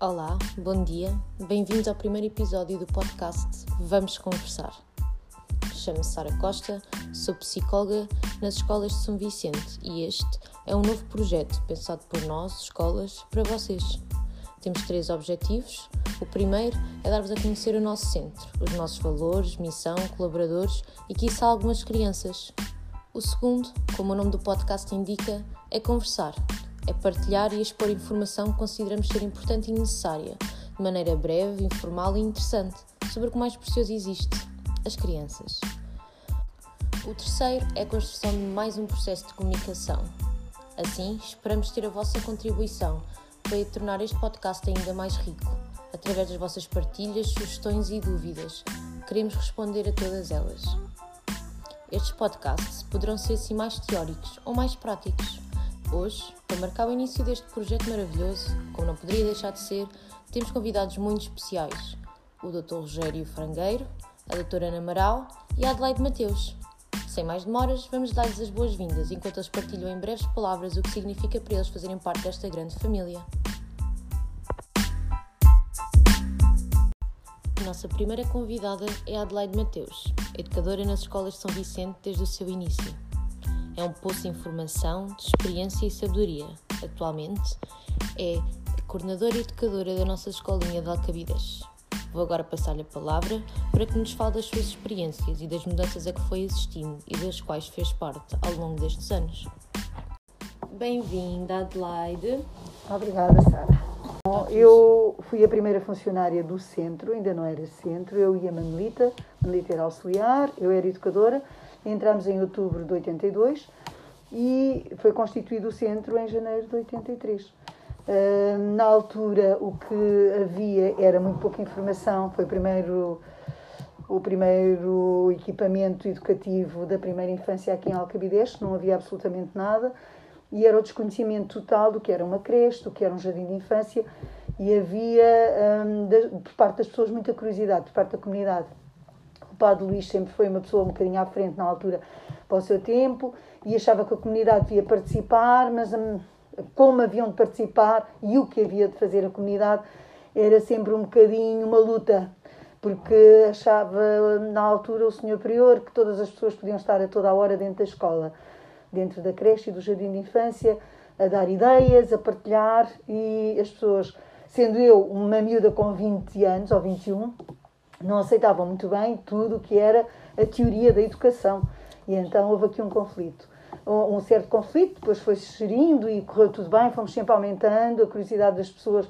Olá, bom dia, bem-vindos ao primeiro episódio do podcast Vamos Conversar. Chamo-me Sara Costa, sou psicóloga nas escolas de São Vicente e este é um novo projeto pensado por nós, escolas, para vocês. Temos três objetivos. O primeiro é dar-vos a conhecer o nosso centro, os nossos valores, missão, colaboradores e, quiçá, algumas crianças. O segundo, como o nome do podcast indica, é conversar é partilhar e expor informação que consideramos ser importante e necessária, de maneira breve, informal e interessante, sobre o que mais precioso existe: as crianças. O terceiro é a construção de mais um processo de comunicação. Assim, esperamos ter a vossa contribuição para tornar este podcast ainda mais rico, através das vossas partilhas, sugestões e dúvidas. Queremos responder a todas elas. Estes podcasts poderão ser assim mais teóricos ou mais práticos Hoje, para marcar o início deste projeto maravilhoso, como não poderia deixar de ser, temos convidados muito especiais: o Dr. Rogério Frangueiro, a Dra. Ana Amaral e a Adelaide Mateus. Sem mais demoras, vamos dar-lhes as boas-vindas enquanto eles partilham em breves palavras o que significa para eles fazerem parte desta grande família. Nossa primeira convidada é a Adelaide Mateus, educadora nas escolas de São Vicente desde o seu início. É um poço de informação, de experiência e sabedoria. Atualmente é coordenadora e educadora da nossa escolinha de Alcabidas. Vou agora passar-lhe a palavra para que nos fale das suas experiências e das mudanças a que foi assistindo e das quais fez parte ao longo destes anos. Bem-vinda, Adelaide. Obrigada, Sara. Eu fui a primeira funcionária do centro, ainda não era centro, eu e a Manelita. Manelita era auxiliar, eu era educadora Entramos em outubro de 82 e foi constituído o centro em janeiro de 83. Uh, ah, na altura, o que havia era muito pouca informação. Foi primeiro, o primeiro equipamento educativo da primeira infância aqui em Alcabidez, não havia absolutamente nada. E era o desconhecimento total do que era uma creche, do que era um jardim de infância. E havia, de, por parte das pessoas, muita curiosidade, por parte da comunidade Padre Luís sempre foi uma pessoa um bocadinho à frente na altura para o seu tempo e achava que a comunidade devia participar, mas hum, como haviam de participar e o que havia de fazer a comunidade era sempre um bocadinho uma luta, porque achava na altura o senhor prior que todas as pessoas podiam estar a toda a hora dentro da escola, dentro da creche e do jardim de infância, a dar ideias, a partilhar e as pessoas, sendo eu uma miúda com 20 anos ou 21, não aceitavam muito bem tudo o que era a teoria da educação. E então houve aqui um conflito. Um certo conflito, depois foi-se gerindo e correu tudo bem, fomos sempre aumentando, a curiosidade das pessoas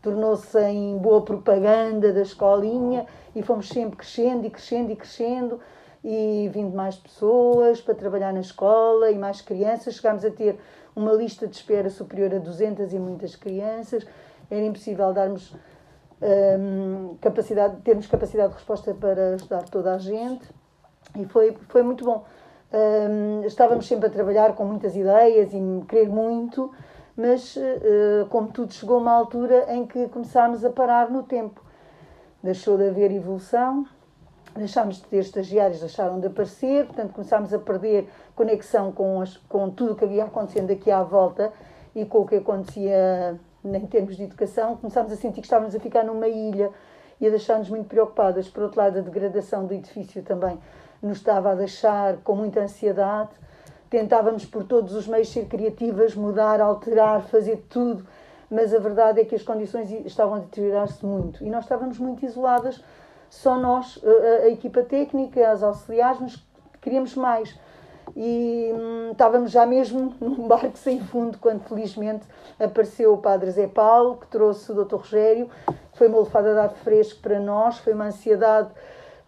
tornou-se em boa propaganda da escolinha e fomos sempre crescendo e crescendo e crescendo e vindo mais pessoas para trabalhar na escola e mais crianças. Chegámos a ter uma lista de espera superior a 200 e muitas crianças. Era impossível darmos um, capacidade, termos capacidade de resposta para ajudar toda a gente e foi, foi muito bom. Um, estávamos sempre a trabalhar com muitas ideias e querer muito, mas uh, como tudo chegou uma altura em que começámos a parar no tempo. Deixou de haver evolução, deixámos de ter estagiários, deixaram de aparecer, portanto começámos a perder conexão com, as, com tudo o que havia acontecendo aqui à volta e com o que acontecia em termos de educação, começámos a sentir que estávamos a ficar numa ilha e a deixar-nos muito preocupadas. Por outro lado, a degradação do edifício também nos estava a deixar com muita ansiedade. Tentávamos por todos os meios ser criativas, mudar, alterar, fazer tudo, mas a verdade é que as condições estavam a deteriorar-se muito e nós estávamos muito isoladas, só nós, a, a equipa técnica, as auxiliares, mas queríamos mais e hum, estávamos já mesmo num barco sem fundo quando felizmente apareceu o Padre Zé Paulo, que trouxe o Dr. Rogério. Foi uma lefada de ar fresco para nós, foi uma ansiedade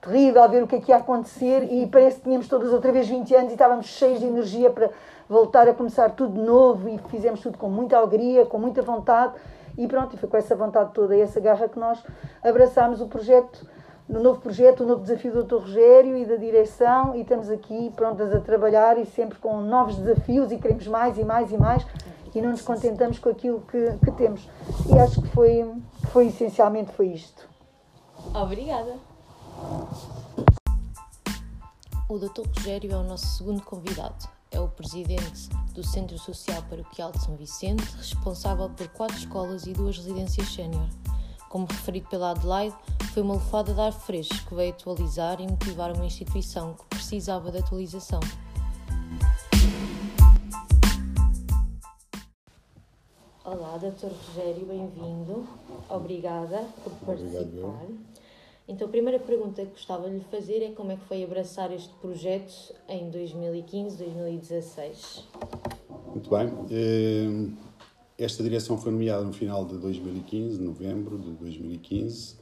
terrível a ver o que é que ia acontecer e parece que tínhamos todas outra vez 20 anos e estávamos cheios de energia para voltar a começar tudo de novo e fizemos tudo com muita alegria, com muita vontade e pronto, e foi com essa vontade toda e essa garra que nós abraçámos o projeto no novo projeto, o novo desafio do Dr. Rogério e da direção e estamos aqui prontas a trabalhar e sempre com novos desafios e queremos mais e mais e mais e não nos contentamos com aquilo que, que temos. E acho que foi, foi essencialmente foi isto. Obrigada. O Dr. Rogério é o nosso segundo convidado. É o presidente do Centro Social Paroquial de São Vicente, responsável por quatro escolas e duas residências sénior como referido pela Adelaide, foi uma lufada de ar fresco que veio atualizar e motivar uma instituição que precisava de atualização. Olá, Dr. Rogério, bem-vindo. Obrigada por participar. Obrigado. Então, a primeira pergunta que gostava de lhe fazer é como é que foi abraçar este projeto em 2015, 2016? Muito bem. Eh, esta direção foi nomeada no final de 2015, novembro de 2015,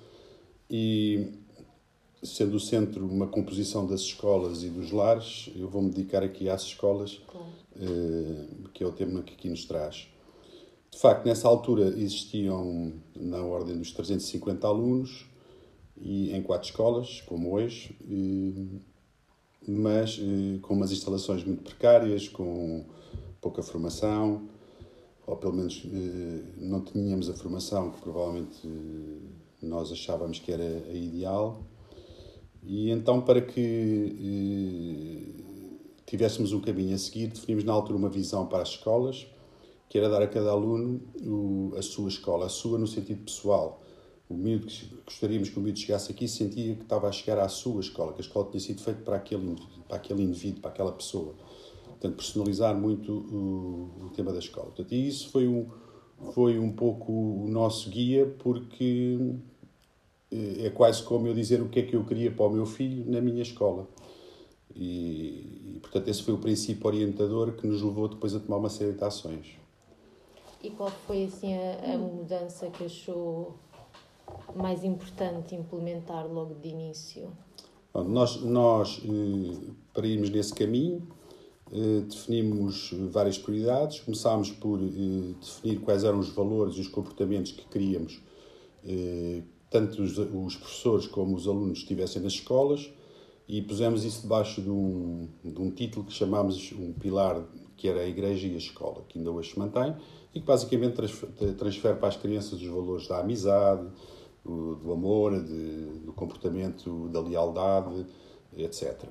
e sendo o centro uma composição das escolas e dos lares, eu vou-me dedicar aqui às escolas. Eh, que é o tema que aqui nos traz. De facto, nessa altura existiam na ordem dos 350 alunos e em quatro escolas, como hoje, mas eh, com umas instalações muito precárias, com pouca formação, ou pelo menos eh, não tínhamos a formação que provavelmente eh, nós achávamos que era a ideal. E então, para que tivéssemos um caminho a seguir, definimos na altura uma visão para as escolas, que era dar a cada aluno a sua escola, a sua no sentido pessoal o miúdo que gostaríamos que o miúdo chegasse aqui sentia que estava a chegar à sua escola, que a escola tinha sido feita para aquele, para aquele indivíduo, para aquela pessoa. Portanto, personalizar muito o, o tema da escola. Portanto, e isso foi um, foi um pouco o nosso guia, porque eh, é quase como eu dizer o que é que eu queria para o meu filho na minha escola. E, e portanto, esse foi o princípio orientador que nos levou depois a tomar uma série de ações. E qual foi assim a, a mudança que achou mais importante implementar logo de início? Nós, nós eh, para irmos nesse caminho, definimos várias prioridades. Começámos por eh, definir quais eram os valores e os comportamentos que queríamos, tanto os, os professores como os alunos estivessem nas escolas, e pusemos isso debaixo de um, de um título que chamámos um pilar, que era a Igreja e a Escola, que ainda hoje se mantém, e que basicamente transfere para as crianças os valores da amizade, do amor, de, do comportamento, da lealdade, etc.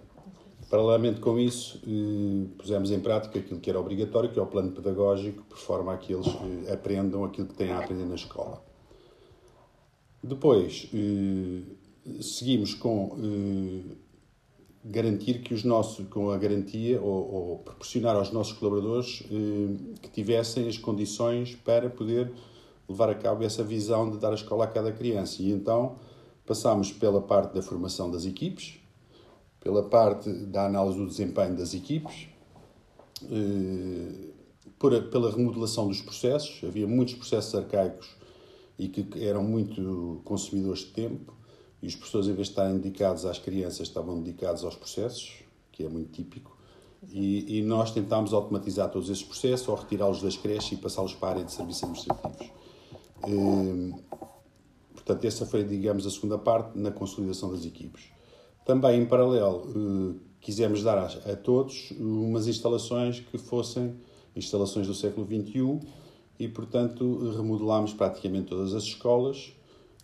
Paralelamente com isso, eh, pusemos em prática aquilo que era obrigatório, que é o plano pedagógico, por forma a que eles eh, aprendam aquilo que têm a aprender na escola. Depois, eh, seguimos com garantir que os nossos, com a garantia ou, ou proporcionar aos nossos colaboradores que tivessem as condições para poder levar a cabo essa visão de dar a escola a cada criança. E então passámos pela parte da formação das equipes, pela parte da análise do desempenho das equipes, eh, pela remodelação dos processos. Havia muitos processos arcaicos e que eram muito consumidores de tempo, e os professores, em vez de estarem dedicados às crianças, estavam dedicados aos processos, que é muito típico. E, e nós tentámos automatizar todos esses processos ou retirá-los das creches e passá-los para a área de serviços administrativos. Ehm, portanto, essa foi, digamos, a segunda parte na consolidação das equipes. Também, em paralelo, eh, quisemos dar a, todos umas instalações que fossem instalações do século XXI e, portanto, remodelámos praticamente todas as escolas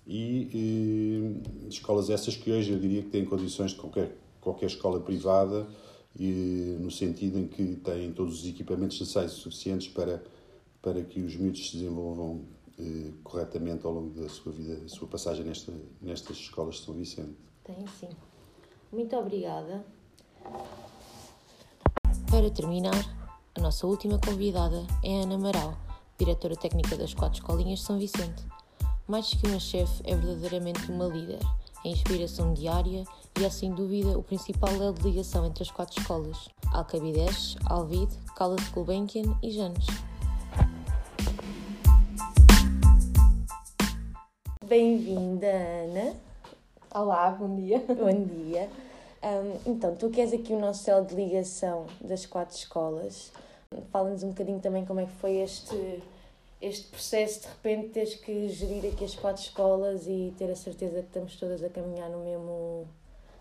e, e eh, escolas essas que hoje eu diria que têm condições de qualquer, qualquer escola privada e, no sentido em que têm todos os equipamentos necessários suficientes para, para que os miúdos se desenvolvam eh, corretamente ao longo da sua vida, da sua passagem nesta, nestas escolas de São Vicente. Tem sim. Muito obrigada. Para terminar, a nossa última convidada é Ana Amaral, diretora técnica das quatro escolinhas de São Vicente. Mais que uma chefe, é verdadeiramente uma líder, a inspiração diária e é sem dúvida o principal elo de ligação entre as quatro escolas: Alcabidez, Alvide, Caldas Gulbenkian e Janes. Bem-vinda, Ana. Olá, bom dia. Bom dia. Um, então, tu queres aqui o nosso céu de ligação das quatro escolas. Fala-nos um bocadinho também como é que foi este, este processo de repente teres que gerir aqui as quatro escolas e ter a certeza que estamos todas a caminhar no mesmo,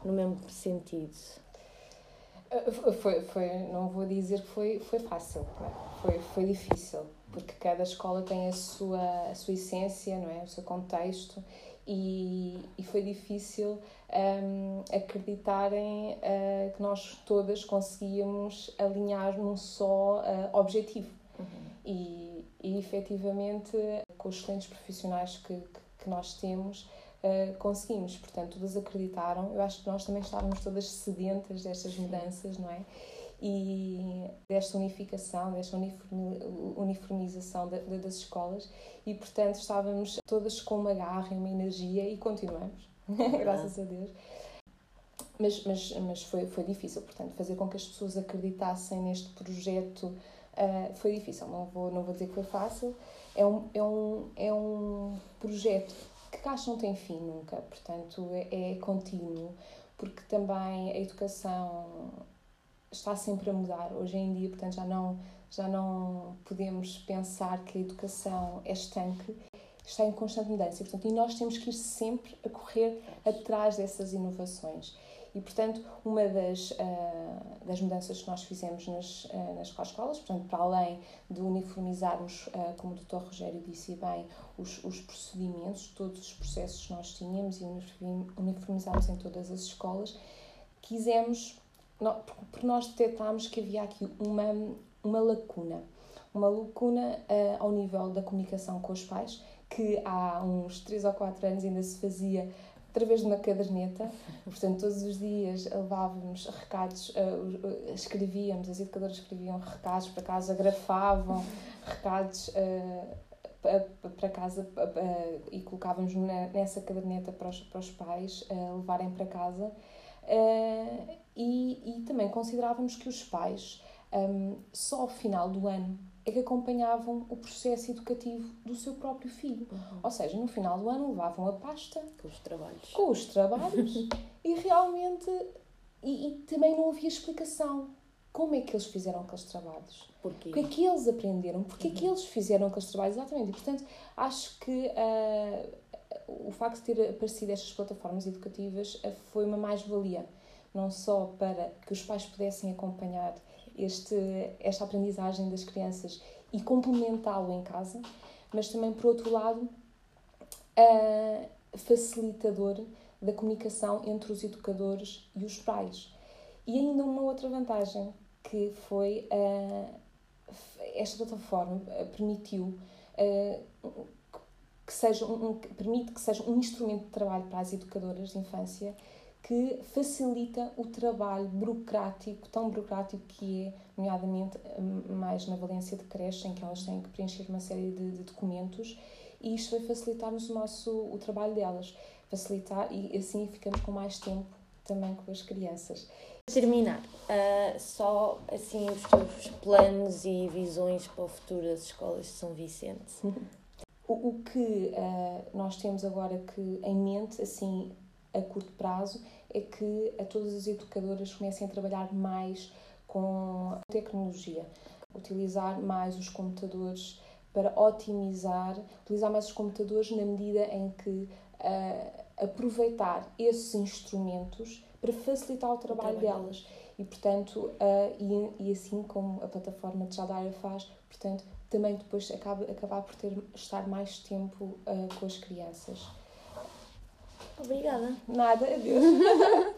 no mesmo sentido. Uh, foi, foi, não vou dizer que foi, foi fácil, foi, foi difícil porque cada escola tem a sua, a sua essência, não é? o seu contexto, e, e foi difícil um, acreditarem uh, que nós todas conseguíamos alinhar num só uh, objetivo. Uhum. E, e efetivamente, com os excelentes profissionais que, que, que nós temos, uh, conseguimos. Portanto, todas acreditaram. Eu acho que nós também estávamos todas sedentas destas mudanças, não é? E desta unificação, desta uniformização das escolas, e portanto estávamos todas com uma garra e uma energia, e continuamos, graças a Deus. Mas, mas, mas foi, foi difícil, portanto, fazer com que as pessoas acreditassem neste projeto uh, foi difícil. Não vou, não vou dizer que foi fácil. É um, é um, é um projeto que cá não tem fim nunca, portanto, é, é contínuo, porque também a educação está sempre a mudar. Hoje em dia, portanto, já não, já não podemos pensar que a educação é estanque, está em constante mudança. E, portanto, e nós temos que ir sempre a correr atrás dessas inovações. E, portanto, uma das, uh, das mudanças que nós fizemos nas, uh, nas escolas, portanto, para além de uniformizarmos, uh, como o Dr. Rogério disse bem, os, os procedimentos, todos os processos que nós tínhamos e uniformizámos em todas as escolas, quisemos, porque nós detectámos que havia aqui uma, uma lacuna. Uma lacuna ao nível da comunicação com os pais, que há uns 3 ou 4 anos ainda se fazia através de uma caderneta. Portanto, todos os dias levávamos recados, uh, escrevíamos, as educadoras escreviam recados para casa, grafavam recados uh, para casa uh, e colocávamos nessa caderneta para os, para os pais levarem para casa. E, e, também considerávamos que os pais, um, só ao final do ano, é que acompanhavam o processo educativo do seu próprio filho. Uhum. Ou seja, no final do ano levavam a pasta com os trabalhos. Com os trabalhos e realmente. E, e, também não havia explicação. Como é que eles fizeram aqueles trabalhos? Porquê? O que é que eles aprenderam? Porquê uhum. é que eles fizeram aqueles trabalhos? Exatamente. E, portanto, acho que uh, o facto de ter aparecido estas plataformas educativas uh, foi uma mais-valia. Não só para que os pais pudessem acompanhar este, esta aprendizagem das crianças e complementá-lo em casa, mas também, por outro lado, facilitador da comunicação entre os educadores e os pais. E ainda uma outra vantagem que foi uh, esta plataforma permitiu uh, que seja um, permite que seja um instrumento de trabalho para as educadoras de infância que facilita o trabalho burocrático, tão burocrático que é, nomeadamente, hum, mais na valência de creche, em que elas têm que preencher uma série de, de documentos, e isto vai facilitar-nos o nosso o trabalho delas, facilitar e assim ficamos com mais tempo também com as crianças. Terminar, uh, só assim os teus planos e visões para o futuro das escolas de São Vicente. o, o que uh, nós temos agora que em mente, assim, a curto prazo é que a todas as educadoras comecem a trabalhar mais com tecnologia, utilizar mais os computadores para otimizar, utilizar mais os computadores na medida em que uh, aproveitar esses instrumentos para facilitar o trabalho, o trabalho. delas. E, portanto, uh, e, e, assim como a plataforma de Jadaira faz, portanto, também depois acaba, acabar por ter, estar mais tempo uh, com as crianças. Obrigada. Nada, adeus.